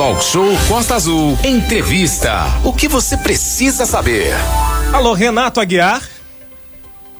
Talk Show Costa Azul. Entrevista. O que você precisa saber? Alô, Renato Aguiar.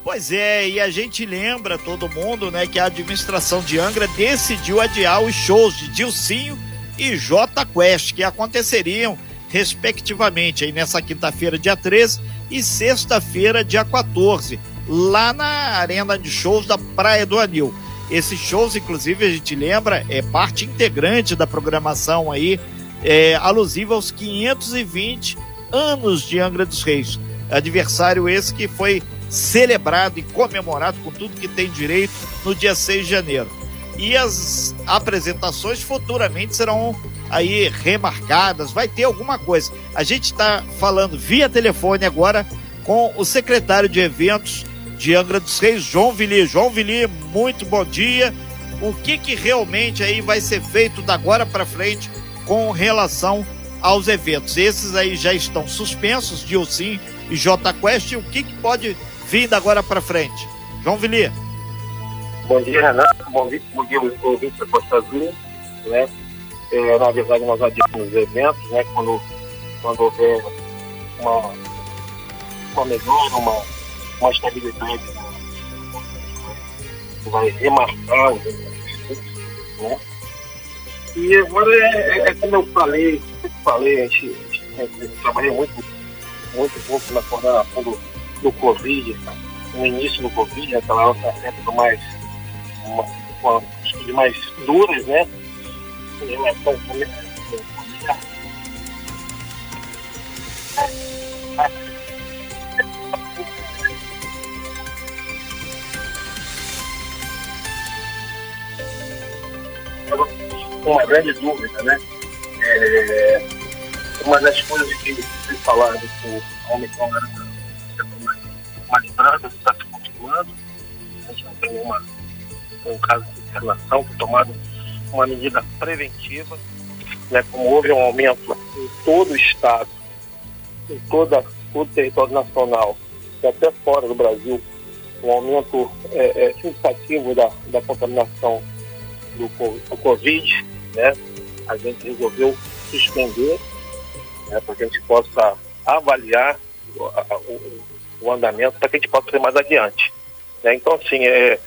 Pois é, e a gente lembra todo mundo, né, que a administração de Angra decidiu adiar os shows de Dilcinho e J Quest, que aconteceriam respectivamente aí nessa quinta-feira, dia 13 e sexta-feira, dia 14, lá na arena de shows da Praia do Anil. Esses shows, inclusive, a gente lembra, é parte integrante da programação aí, é, alusiva aos 520 anos de Angra dos Reis. Adversário esse que foi celebrado e comemorado com tudo que tem direito no dia 6 de janeiro. E as apresentações futuramente serão aí remarcadas, vai ter alguma coisa. A gente está falando via telefone agora com o secretário de eventos de Angra dos Reis, João Vili. João Vili, muito bom dia. O que que realmente aí vai ser feito da agora para frente com relação aos eventos? Esses aí já estão suspensos, Dilcim e J Quest. O que que pode vir da agora para frente? João Vili. Bom dia, Renato. Bom dia, bom dia da Costa Azul. Né? É, na verdade, nós adiamos os eventos, né? Quando, quando houver uma, uma melhora, uma uma estabilidade que vai remarcar né? E agora é, é, é, como eu falei, eu falei, a gente, a gente trabalhei muito, muito pouco na coordenação do, do Covid, no início do Covid, aquela outra época mais, uma, uma mais duras, né? Em relação a uma grande dúvida, né? É, uma das coisas que foi falado que o Omicron era mais branda, está se confirmando. A gente não tem nenhuma, um caso de internação, foi tomada uma medida preventiva, né? Como houve um aumento em todo o estado, em toda, todo o território nacional, e até fora do Brasil, um aumento é, é, significativo da, da contaminação do, do Covid, né, a gente resolveu suspender né, para que a gente possa avaliar o, o, o andamento para que a gente possa ir mais adiante. Né? Então, assim, é,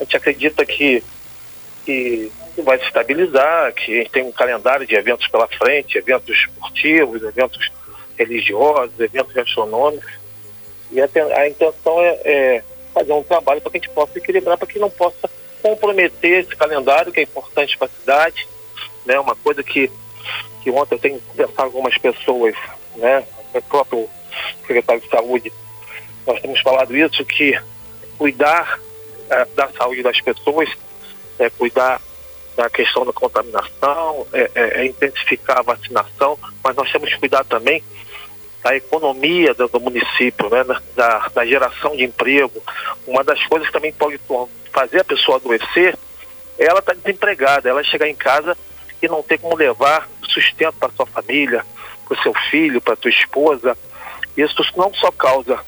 a gente acredita que, que vai se estabilizar, que a gente tem um calendário de eventos pela frente, eventos esportivos, eventos religiosos, eventos gastronômicos. E a, a intenção é, é, fazer um trabalho para que a gente possa equilibrar, para que não possa comprometer esse calendário, que é importante para a cidade, né? Uma coisa que, que ontem eu tenho conversado com algumas pessoas, né? O próprio secretário de saúde, nós temos falado isso, que cuidar é, da saúde das pessoas, é, cuidar da questão da contaminação, é, é, é, intensificar a vacinação, mas nós temos que cuidar também da economia do, do município, né, da, da, geração de emprego. Uma das coisas que também pode fazer a pessoa adoecer ela estar tá desempregada, ela chegar em casa e não ter como levar sustento para sua família, para o seu filho, para sua esposa. Isso não só causa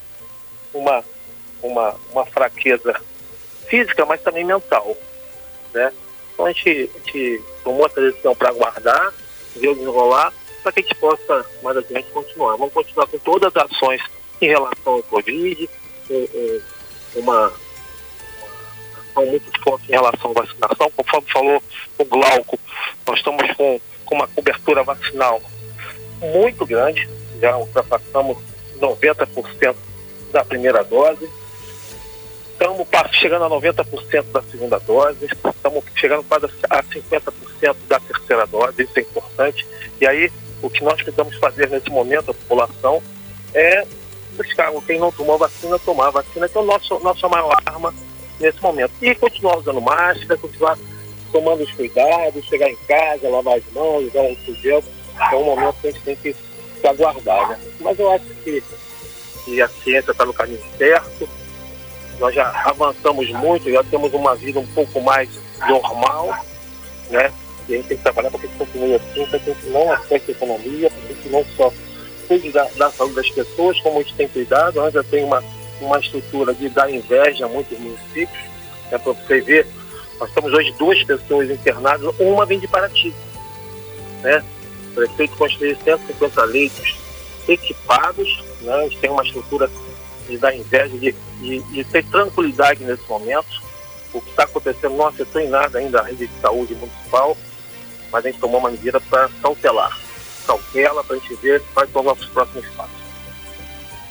uma, uma, uma fraqueza física, mas também mental. Né? Então a gente, a gente tomou essa decisão para aguardar, ver o desenrolar, para que a gente possa mais adiante continuar. Vamos continuar com todas as ações em relação ao Covid, uma, ação muito forte em relação à vacinação. Conforme falou o Glauco, nós estamos com, com uma cobertura vacinal muito grande, já ultrapassamos 90% da primeira dose. Estamos chegando a 90% da segunda dose, estamos chegando quase a 50% da terceira dose, isso é importante. E aí, o que nós precisamos fazer nesse momento, a população, é buscar quem não tomou vacina, tomar vacina, que é a nossa, nossa maior arma nesse momento. E continuar usando máscara, continuar tomando os cuidados, chegar em casa, lavar as mãos, usar um gel. É um momento que a gente tem que se aguardar, né? Mas eu acho que, que a ciência está no caminho certo. Nós já avançamos muito, já temos uma vida um pouco mais normal, né? E a gente tem que trabalhar para que isso continue assim, para que gente não afete a economia, para que gente não só cuide da, da saúde das pessoas, como a gente tem cuidado. Nós já tem uma uma estrutura de dar inveja a muitos municípios. É para você ver, nós temos hoje duas pessoas internadas, uma vem de Paraty. Né? prefeito construir 150 leitos equipados, né? a gente tem uma estrutura de dar inveja, de, de, de ter tranquilidade nesse momento. O que está acontecendo não afetou em nada ainda a rede de saúde municipal, mas a gente tomou uma medida para cautelar. Cautela para a gente ver quais são os nossos próximos passos.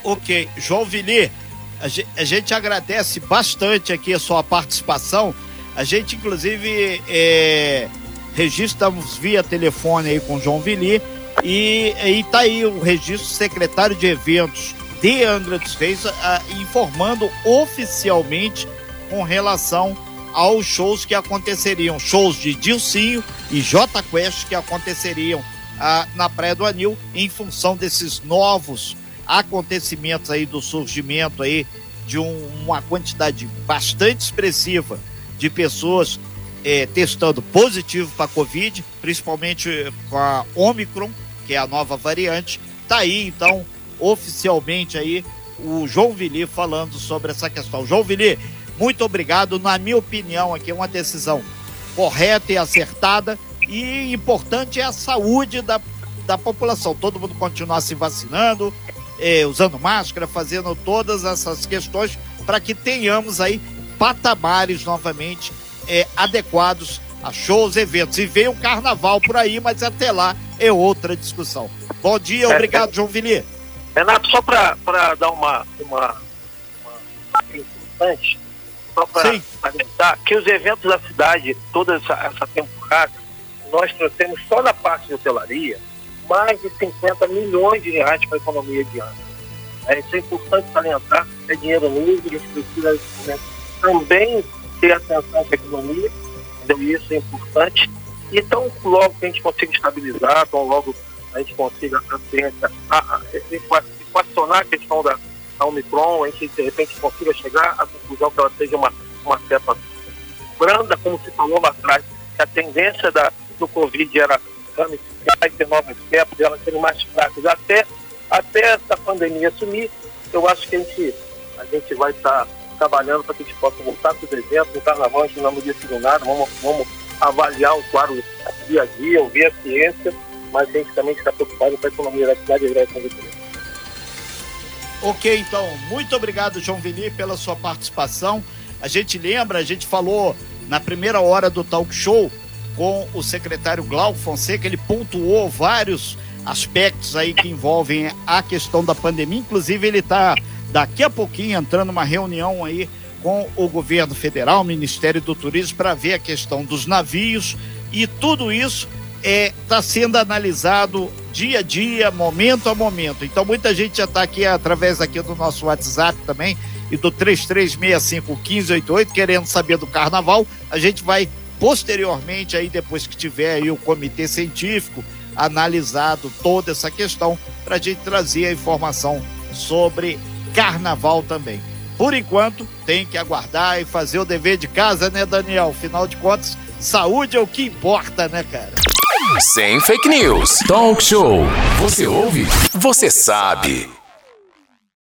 Ok. João Vili, a gente agradece bastante aqui a sua participação. A gente, inclusive, é, registramos via telefone aí com o João Vili e, está aí o registro secretário de eventos de Angra dos Reis a, informando oficialmente com relação aos shows que aconteceriam, shows de Dilcinho e J Quest que aconteceriam ah, na Praia do Anil em função desses novos acontecimentos aí do surgimento aí de um, uma quantidade bastante expressiva de pessoas é, testando positivo para Covid, principalmente com a Omicron, que é a nova variante. Tá aí, então, oficialmente aí, o João Vili falando sobre essa questão. João Vili, muito obrigado. Na minha opinião, aqui é uma decisão correta e acertada. E importante é a saúde da, da população. Todo mundo continuar se vacinando, eh, usando máscara, fazendo todas essas questões para que tenhamos aí patamares novamente eh, adequados a shows, eventos. E vem o carnaval por aí, mas até lá é outra discussão. Bom dia, é, obrigado, é, João Vili. Renato, só para dar uma, uma, uma importante, só para comentar que os eventos da cidade, toda essa, essa temporada, nós trouxemos só na parte de hotelaria mais de 50 milhões de reais para a economia de ano. É, isso é importante salientar, é dinheiro livre, a gente precisa também ter atenção para a economia, então isso é importante. E tão logo que a gente consiga estabilizar, tão logo a gente consiga equacionar a questão da, da Omicron, a gente de repente consiga chegar à conclusão que ela seja uma, uma cepa branda, como se falou lá atrás, que a tendência da, do Covid era ramificar e ter novas cepas, elas serem mais fracas. Até, até essa pandemia sumir, eu acho que a gente, a gente vai estar tá trabalhando para que a gente possa voltar com os eventos. No carnaval a gente não decidiu nada, vamos, vamos avaliar o quadro dia a dia, ouvir a ciência, mas a gente também está preocupado com a economia da cidade e da Ok, então, muito obrigado, João Vini, pela sua participação. A gente lembra, a gente falou na primeira hora do talk show com o secretário Glauco Fonseca, ele pontuou vários aspectos aí que envolvem a questão da pandemia, inclusive ele está daqui a pouquinho entrando numa reunião aí com o governo federal, o Ministério do Turismo, para ver a questão dos navios e tudo isso está é, tá sendo analisado dia a dia, momento a momento. Então muita gente já está aqui através aqui do nosso WhatsApp também e do 33651588 querendo saber do carnaval. A gente vai Posteriormente, aí depois que tiver aí o comitê científico analisado toda essa questão, para a gente trazer a informação sobre carnaval também. Por enquanto, tem que aguardar e fazer o dever de casa, né, Daniel? Afinal de contas, saúde é o que importa, né, cara? Sem fake news. Talk show. Você ouve? Você sabe.